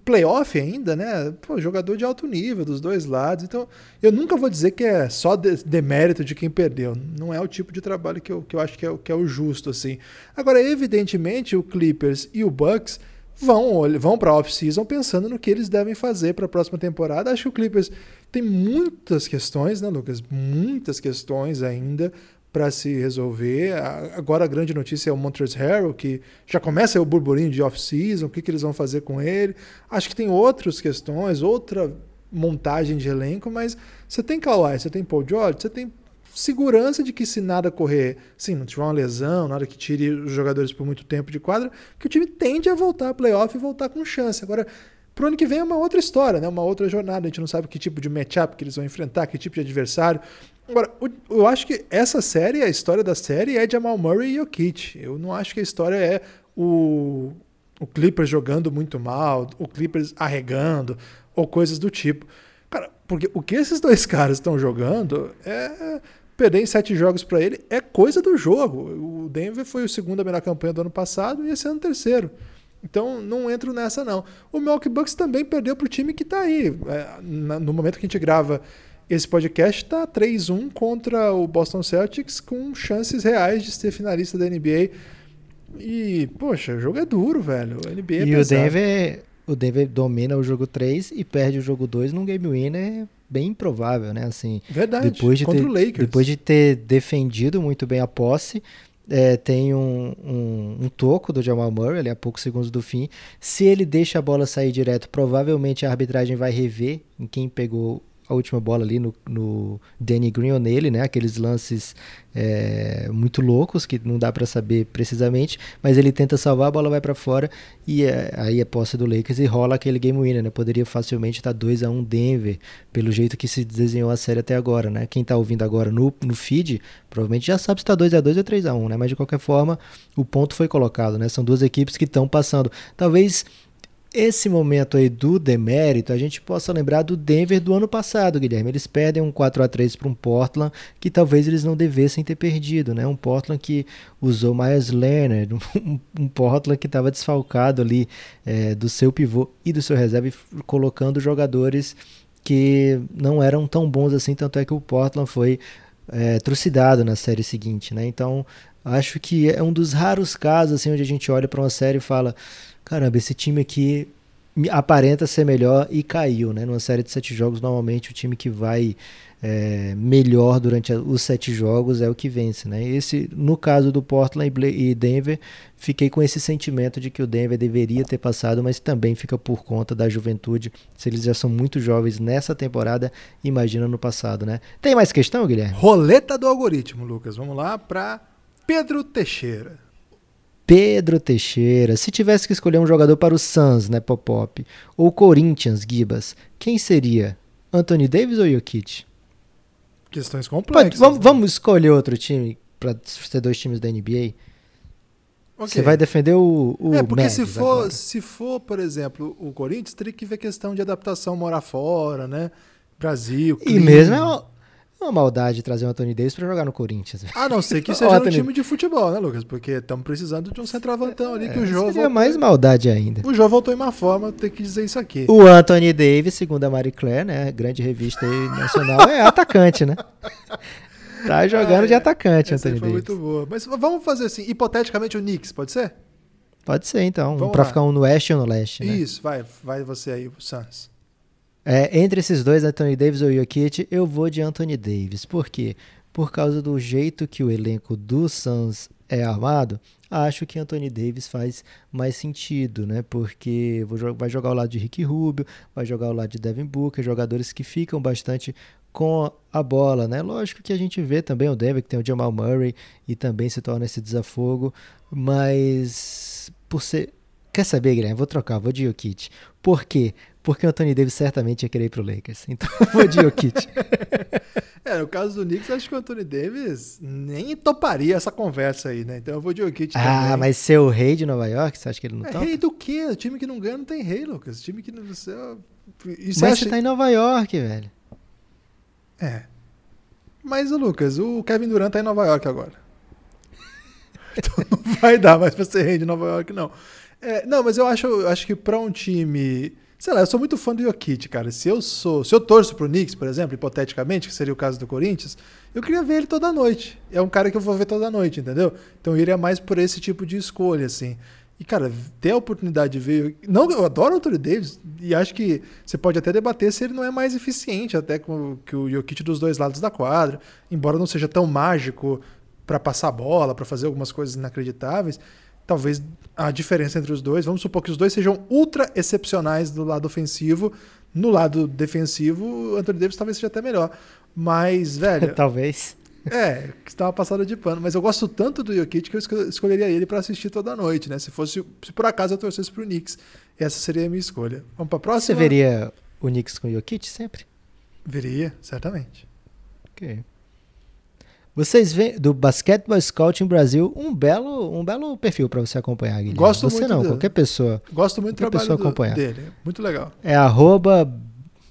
Playoff ainda, né? Pô, jogador de alto nível dos dois lados. Então, eu nunca vou dizer que é só demérito de, de quem perdeu. Não é o tipo de trabalho que eu, que eu acho que é, que é o justo, assim. Agora, evidentemente, o Clippers e o Bucks vão, vão para a off-season pensando no que eles devem fazer para a próxima temporada. Acho que o Clippers tem muitas questões, né, Lucas? Muitas questões ainda para se resolver. Agora a grande notícia é o Montrezl Harrell, que já começa o burburinho de off-season, o que, que eles vão fazer com ele. Acho que tem outras questões, outra montagem de elenco, mas você tem Kawhi, você tem Paul George, você tem segurança de que se nada correr, sim, não tiver uma lesão, nada que tire os jogadores por muito tempo de quadra, que o time tende a voltar a playoff e voltar com chance. Agora, pro ano que vem é uma outra história, né? Uma outra jornada. A gente não sabe que tipo de matchup que eles vão enfrentar, que tipo de adversário. Agora, eu acho que essa série, a história da série é Jamal Murray e Jokic. Eu não acho que a história é o, o Clippers jogando muito mal, o Clippers arregando, ou coisas do tipo. Porque o que esses dois caras estão jogando é perder em sete jogos para ele é coisa do jogo. O Denver foi o segundo a melhor campanha do ano passado e esse ano o terceiro. Então não entro nessa não. O Milwaukee Bucks também perdeu para o time que está aí. É, no momento que a gente grava esse podcast, está 3-1 contra o Boston Celtics com chances reais de ser finalista da NBA. E, poxa, o jogo é duro, velho. A NBA é e pesado. o Denver, o Denver domina o jogo 3 e perde o jogo 2 num game winner bem improvável, né? Assim, Verdade, depois de contra ter, o Lakers. Depois de ter defendido muito bem a posse, é, tem um, um, um, toco do Jamal Murray ali a poucos segundos do fim. Se ele deixa a bola sair direto, provavelmente a arbitragem vai rever em quem pegou a última bola ali no, no Danny Green ou nele, né? Aqueles lances é, muito loucos que não dá para saber precisamente, mas ele tenta salvar, a bola vai para fora e é, aí é posse do Lakers e rola aquele game winner, né? Poderia facilmente estar 2 a 1 Denver, pelo jeito que se desenhou a série até agora, né? Quem tá ouvindo agora no, no feed, provavelmente já sabe se tá 2 a 2 ou 3 a 1, né? Mas de qualquer forma, o ponto foi colocado, né? São duas equipes que estão passando. Talvez esse momento aí do demérito, a gente possa lembrar do Denver do ano passado, Guilherme. Eles perdem um 4 a 3 para um Portland que talvez eles não devessem ter perdido, né? Um Portland que usou Myers Leonard, um, um Portland que estava desfalcado ali é, do seu pivô e do seu reserva, colocando jogadores que não eram tão bons assim, tanto é que o Portland foi é, trucidado na série seguinte, né? Então, acho que é um dos raros casos assim onde a gente olha para uma série e fala caramba, esse time aqui aparenta ser melhor e caiu, né? Numa série de sete jogos, normalmente o time que vai é, melhor durante os sete jogos é o que vence, né? Esse, no caso do Portland e Denver, fiquei com esse sentimento de que o Denver deveria ter passado, mas também fica por conta da juventude. Se eles já são muito jovens nessa temporada, imagina no passado, né? Tem mais questão, Guilherme? Roleta do algoritmo, Lucas. Vamos lá para Pedro Teixeira. Pedro Teixeira, se tivesse que escolher um jogador para o Suns, né, Pop-Pop, ou Corinthians, Gibas, quem seria? Anthony Davis ou Jokic? Questões complexas. vamos, né? vamos, escolher outro time para ser dois times da NBA? Okay. Você vai defender o, o É, porque se for, se for, por exemplo, o Corinthians, teria que ver questão de adaptação morar fora, né? Brasil. Clima. E mesmo é uma, maldade trazer o Anthony Davis para jogar no Corinthians. A não ser que seja um time de futebol, né, Lucas? Porque estamos precisando de um centroavantão ali é, que o João. Seria voltou... mais maldade ainda. O João voltou em má forma, tem que dizer isso aqui. O Anthony Davis, segundo a Marie Claire, né, grande revista nacional, é atacante, né? Tá jogando de atacante, Anthony foi Davis. muito boa. Mas vamos fazer assim, hipoteticamente o Knicks, pode ser? Pode ser, então. Para ficar um no oeste ou no leste, né? Isso, vai, vai você aí, o Suns. É, entre esses dois, Anthony Davis ou Jokic, eu vou de Anthony Davis. Por quê? Por causa do jeito que o elenco do Suns é armado, acho que Anthony Davis faz mais sentido, né? Porque vai jogar ao lado de Rick Rubio, vai jogar ao lado de Devin Booker, jogadores que ficam bastante com a bola, né? Lógico que a gente vê também o Denver que tem o Jamal Murray e também se torna esse desafogo, mas por ser Quer saber, Guilherme? Vou trocar, vou de Jokic. Por quê? Porque o Anthony Davis certamente ia querer ir pro Lakers. Então vou de Jokic. é, no caso do Knicks, acho que o Anthony Davis nem toparia essa conversa aí, né? Então eu vou de Jokic ah, também. Ah, mas ser o rei de Nova York, você acha que ele não é topa? rei do quê? O time que não ganha não tem rei, Lucas. O time que não... Você... Mas acha... você tá em Nova York, velho. É. Mas, Lucas, o Kevin Durant tá em Nova York agora. então não vai dar mais pra ser rei de Nova York, não. É, não, mas eu acho, eu acho que para um time. Sei lá, eu sou muito fã do Jokic, cara. Se eu sou. Se eu torço pro Knicks, por exemplo, hipoteticamente, que seria o caso do Corinthians, eu queria ver ele toda noite. É um cara que eu vou ver toda noite, entendeu? Então eu iria mais por esse tipo de escolha, assim. E, cara, ter a oportunidade de ver. Não, eu adoro o Anthony Davis e acho que você pode até debater se ele não é mais eficiente, até com, que o Jokic dos dois lados da quadra, embora não seja tão mágico para passar bola, para fazer algumas coisas inacreditáveis talvez a diferença entre os dois, vamos supor que os dois sejam ultra excepcionais do lado ofensivo, no lado defensivo, o Anthony Davis talvez seja até melhor. Mas, velho. talvez. É, que estava passada de pano. Mas eu gosto tanto do Jokic que eu escolheria ele para assistir toda noite, né? Se fosse, se por acaso eu torcesse pro Knicks, essa seria a minha escolha. Vamos para a próxima? Você veria o Knicks com o Jokic sempre? Veria, certamente. Ok. Vocês veem do Basketball Scouting Brasil um belo, um belo perfil para você acompanhar, Guilherme. Gosto você muito não, qualquer pessoa. Gosto muito do trabalho do, dele, muito legal. É arroba,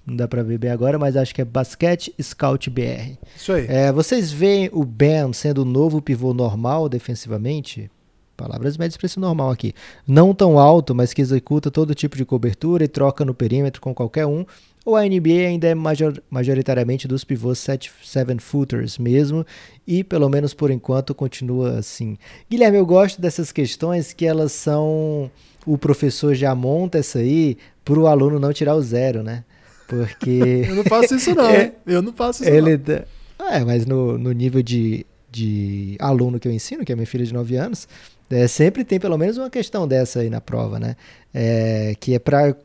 não dá para ver bem agora, mas acho que é Basket Scout BR. Isso aí. É, vocês veem o Ben sendo o novo pivô normal defensivamente? Palavras médias para esse normal aqui. Não tão alto, mas que executa todo tipo de cobertura e troca no perímetro com qualquer um ou a NBA ainda é major, majoritariamente dos pivôs 7-footers mesmo, e pelo menos por enquanto continua assim. Guilherme, eu gosto dessas questões que elas são. O professor já monta essa aí para o aluno não tirar o zero, né? Porque. eu não faço isso, não. é, eu não faço isso. Ele não. É, mas no, no nível de, de aluno que eu ensino, que é minha filha de 9 anos, é, sempre tem pelo menos uma questão dessa aí na prova, né? É, que é para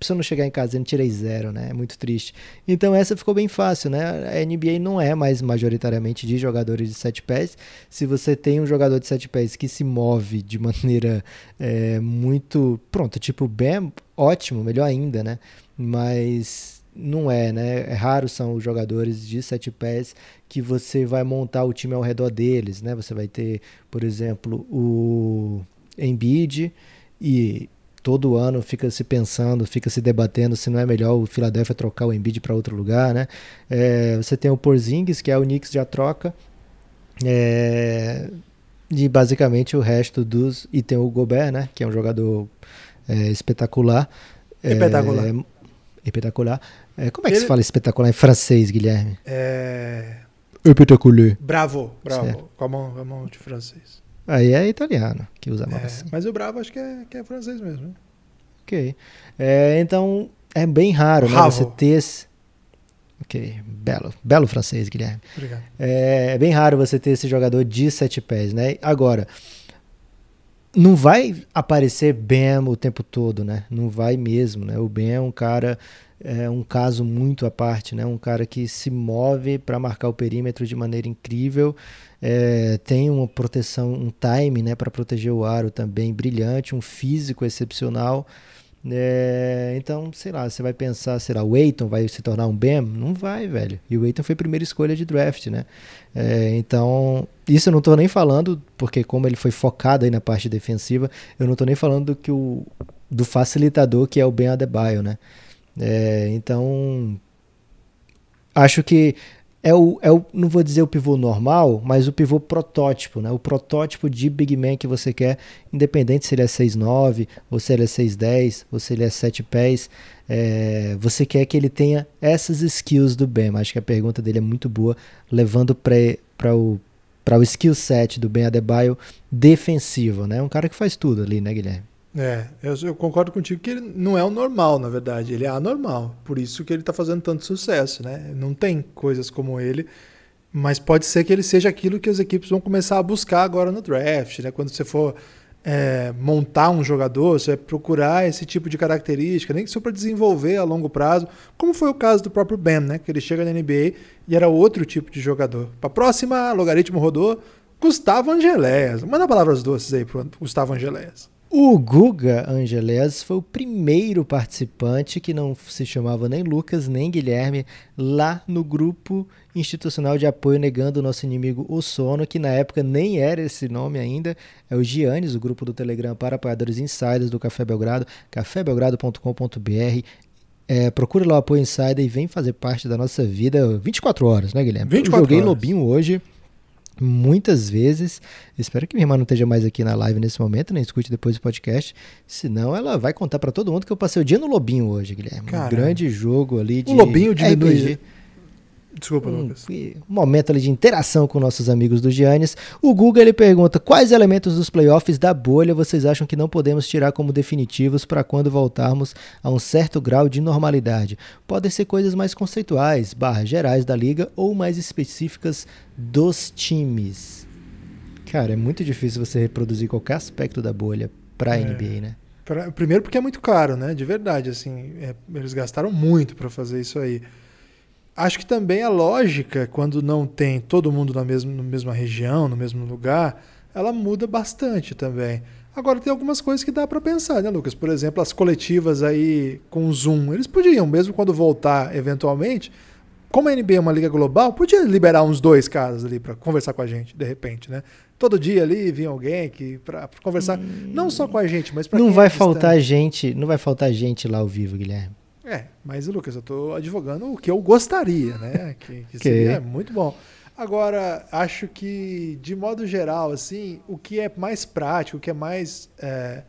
se eu não chegar em casa não tirei zero, né? É muito triste. Então essa ficou bem fácil, né? A NBA não é mais majoritariamente de jogadores de sete pés. Se você tem um jogador de sete pés que se move de maneira é, muito. Pronto, tipo o Bam, ótimo, melhor ainda, né? Mas não é, né? É raro são os jogadores de sete pés que você vai montar o time ao redor deles, né? Você vai ter, por exemplo, o Embiid e todo ano fica se pensando, fica se debatendo se não é melhor o Philadelphia trocar o Embiid para outro lugar, né? É, você tem o Porzingis, que é o Knicks já troca. É, e basicamente o resto dos. E tem o Gobert, né? Que é um jogador é, espetacular. Espetacular. É, espetacular. É, como é que Ele... se fala espetacular em francês, Guilherme? É. Espetacular. Bravo, bravo. Com a mão, com a mão de francês. Aí é italiano que usa mais. É, mas o Bravo acho que é, que é francês mesmo. Né? Ok. É, então, é bem raro, né? Você ter esse... Ok, belo, belo francês, Guilherme. Obrigado. É, é bem raro você ter esse jogador de sete pés, né? Agora, não vai aparecer Bam o tempo todo, né? Não vai mesmo, né? O Bam é um cara é um caso muito à parte, né? Um cara que se move para marcar o perímetro de maneira incrível, é, tem uma proteção, um time, né, para proteger o aro também brilhante, um físico excepcional. É, então, sei lá, você vai pensar, será o Eiton vai se tornar um BEM? Não vai, velho. E o Eiton foi a primeira escolha de draft, né? É, então, isso eu não tô nem falando, porque como ele foi focado aí na parte defensiva, eu não tô nem falando do que o do facilitador que é o Ben Adebayo, né? É, então, acho que é o, é o, não vou dizer o pivô normal, mas o pivô protótipo, né? O protótipo de Big Man que você quer, independente se ele é 6'9, ou se ele é 6'10, ou se ele é 7 pés, é, você quer que ele tenha essas skills do Ben. Acho que a pergunta dele é muito boa, levando para o para o skill set do Ben Adebayo defensivo, né? Um cara que faz tudo ali, né, Guilherme? É, eu, eu, concordo contigo que ele não é o normal, na verdade, ele é anormal. Por isso que ele está fazendo tanto sucesso, né? Não tem coisas como ele, mas pode ser que ele seja aquilo que as equipes vão começar a buscar agora no draft, né? Quando você for é, montar um jogador, você vai procurar esse tipo de característica, nem que seja para desenvolver a longo prazo, como foi o caso do próprio Ben, né? Que ele chega na NBA e era outro tipo de jogador. Para a próxima, logaritmo rodou, Gustavo Angeléas. Manda palavras doces aí para Gustavo Angeléas. O Guga Angeles foi o primeiro participante que não se chamava nem Lucas nem Guilherme lá no grupo institucional de apoio negando o nosso inimigo o sono, que na época nem era esse nome ainda, é o Giannis, o grupo do Telegram para apoiadores insiders do Café Belgrado, cafébelgrado.com.br. É, procure lá o Apoio Insider e vem fazer parte da nossa vida 24 horas, né, Guilherme? 24 Eu joguei horas. Lobinho hoje muitas vezes. Espero que minha irmã não esteja mais aqui na live nesse momento, nem escute depois do podcast. Senão ela vai contar para todo mundo que eu passei o dia no Lobinho hoje, Guilherme. Um grande jogo ali de. O Lobinho diminui. RPG. Desculpa, um, Lucas. Um momento ali de interação com nossos amigos do Giannis. O Google ele pergunta: quais elementos dos playoffs da bolha vocês acham que não podemos tirar como definitivos para quando voltarmos a um certo grau de normalidade? Podem ser coisas mais conceituais, barras gerais da liga ou mais específicas dos times. Cara, é muito difícil você reproduzir qualquer aspecto da bolha para a é. NBA, né? Pra, primeiro porque é muito caro, né? De verdade, assim, é, eles gastaram muito para fazer isso aí. Acho que também a lógica, quando não tem todo mundo na mesma, na mesma região, no mesmo lugar, ela muda bastante também. Agora tem algumas coisas que dá para pensar, né, Lucas? Por exemplo, as coletivas aí com Zoom, eles podiam, mesmo quando voltar eventualmente, como a NBA é uma liga global, podia liberar uns dois caras ali para conversar com a gente, de repente, né? Todo dia ali vinha alguém que para conversar, hum, não só com a gente, mas para Não vai é faltar gente, não vai faltar gente lá ao vivo, Guilherme. É, mas Lucas, eu estou advogando o que eu gostaria, né? Que, que seria muito bom. Agora, acho que, de modo geral, assim, o que é mais prático, o que é mais é,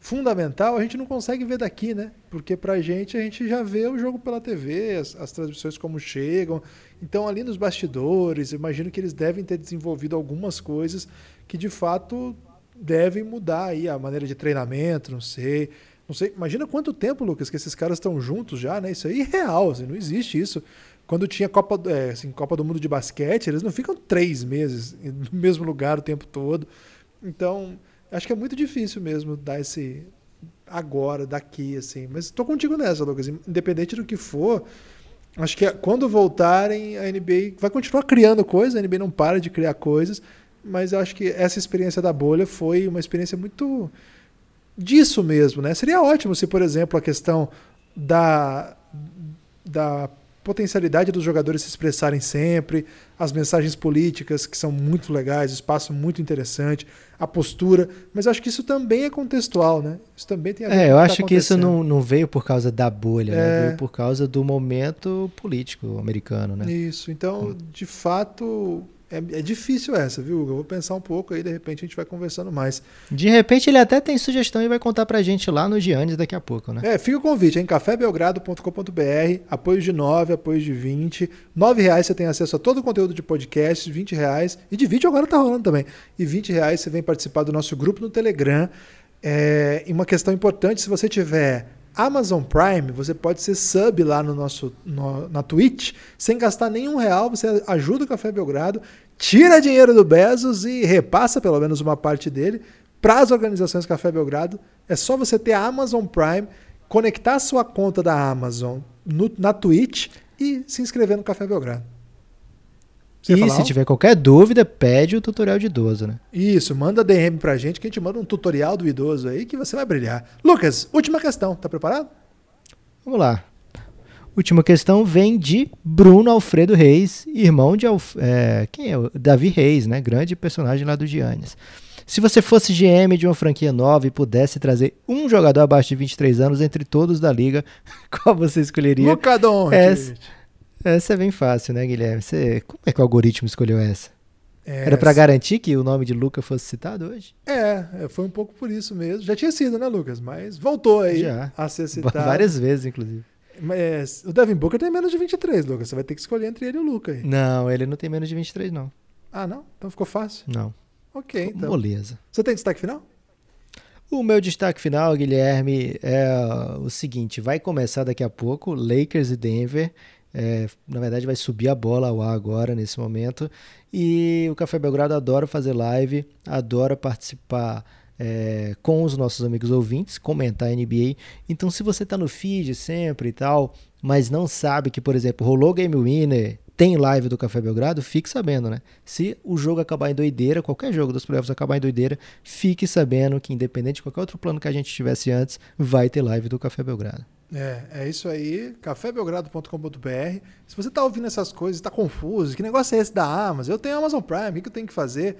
fundamental, a gente não consegue ver daqui, né? Porque pra gente, a gente já vê o jogo pela TV, as, as transmissões como chegam. Então, ali nos bastidores, imagino que eles devem ter desenvolvido algumas coisas que, de fato, devem mudar aí a maneira de treinamento, não sei não sei, imagina quanto tempo, Lucas, que esses caras estão juntos já, né? Isso é real, assim, não existe isso. Quando tinha Copa, é, assim, Copa do Mundo de basquete, eles não ficam três meses no mesmo lugar o tempo todo. Então, acho que é muito difícil mesmo dar esse agora, daqui, assim. Mas estou contigo nessa, Lucas. Independente do que for, acho que quando voltarem, a NBA vai continuar criando coisas, a NBA não para de criar coisas, mas acho que essa experiência da bolha foi uma experiência muito disso mesmo, né? Seria ótimo se, por exemplo, a questão da, da potencialidade dos jogadores se expressarem sempre, as mensagens políticas que são muito legais, espaço muito interessante, a postura, mas acho que isso também é contextual, né? Isso também tem a ver É, eu acho tá que isso não, não veio por causa da bolha, É. né? Veio por causa do momento político americano, né? Isso, então, de fato, é, é difícil essa, viu? Hugo? Eu vou pensar um pouco aí, de repente a gente vai conversando mais. De repente ele até tem sugestão e vai contar pra gente lá no Giannis daqui a pouco, né? É, fica o convite, em cafébelgrado.com.br, apoios de 9, apoios de 20. 9 reais você tem acesso a todo o conteúdo de podcast, 20 reais. E de vídeo agora tá rolando também. E 20 reais você vem participar do nosso grupo no Telegram. É, e uma questão importante, se você tiver Amazon Prime, você pode ser sub lá no nosso no, na Twitch, sem gastar nenhum real, você ajuda o Café Belgrado, tira dinheiro do Bezos e repassa pelo menos uma parte dele para as organizações Café Belgrado. É só você ter a Amazon Prime, conectar a sua conta da Amazon no, na Twitch e se inscrever no Café Belgrado. Você e se tiver qualquer dúvida, pede o tutorial de idoso, né? Isso, manda DM pra gente que a gente manda um tutorial do idoso aí que você vai brilhar. Lucas, última questão, tá preparado? Vamos lá. Última questão vem de Bruno Alfredo Reis, irmão de Alf é, quem é? Davi Reis, né? Grande personagem lá do Giannis. Se você fosse GM de uma franquia nova e pudesse trazer um jogador abaixo de 23 anos entre todos da liga, qual você escolheria? Luca Doncic. Essa, é bem fácil, né, Guilherme? Você, como é que o algoritmo escolheu essa? É, Era para garantir que o nome de Luca fosse citado hoje? É, é, foi um pouco por isso mesmo. Já tinha sido, né, Lucas? Mas voltou aí Já. a ser citado. Várias vezes, inclusive. Mas o Devin Booker tem menos de 23, Lucas. Você vai ter que escolher entre ele e o Luca aí. Não, ele não tem menos de 23, não. Ah, não? Então ficou fácil? Não. Ok, ficou então. Moleza. Você tem destaque final? O meu destaque final, Guilherme, é o seguinte: vai começar daqui a pouco Lakers e Denver. É, na verdade, vai subir a bola ao ar agora, nesse momento. E o Café Belgrado adora fazer live, adora participar é, com os nossos amigos ouvintes, comentar NBA. Então, se você está no feed sempre e tal, mas não sabe que, por exemplo, rolou Game Winner, tem live do Café Belgrado, fique sabendo, né? Se o jogo acabar em doideira, qualquer jogo dos playoffs acabar em doideira, fique sabendo que, independente de qualquer outro plano que a gente tivesse antes, vai ter live do Café Belgrado. É, é isso aí, cafébelgrado.com.br. Se você está ouvindo essas coisas, está confuso, que negócio é esse da Amazon? Eu tenho Amazon Prime, o que eu tenho que fazer?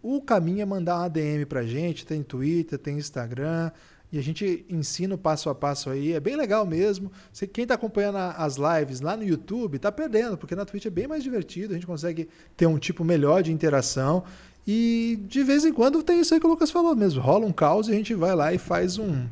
O caminho é mandar uma DM pra gente, tem Twitter, tem Instagram, e a gente ensina o passo a passo aí, é bem legal mesmo. Você, quem está acompanhando as lives lá no YouTube está perdendo, porque na Twitch é bem mais divertido, a gente consegue ter um tipo melhor de interação. E de vez em quando tem isso aí que o Lucas falou mesmo, rola um caos e a gente vai lá e faz um,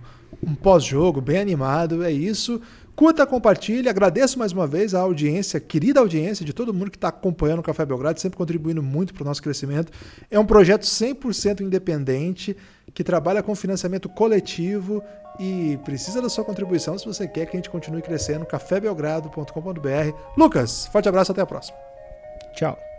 um pós-jogo bem animado, é isso. Curta, compartilhe, agradeço mais uma vez a audiência, querida audiência de todo mundo que está acompanhando o Café Belgrado, sempre contribuindo muito para o nosso crescimento. É um projeto 100% independente, que trabalha com financiamento coletivo e precisa da sua contribuição se você quer que a gente continue crescendo. cafébelgrado.com.br. Lucas, forte abraço, até a próxima. Tchau.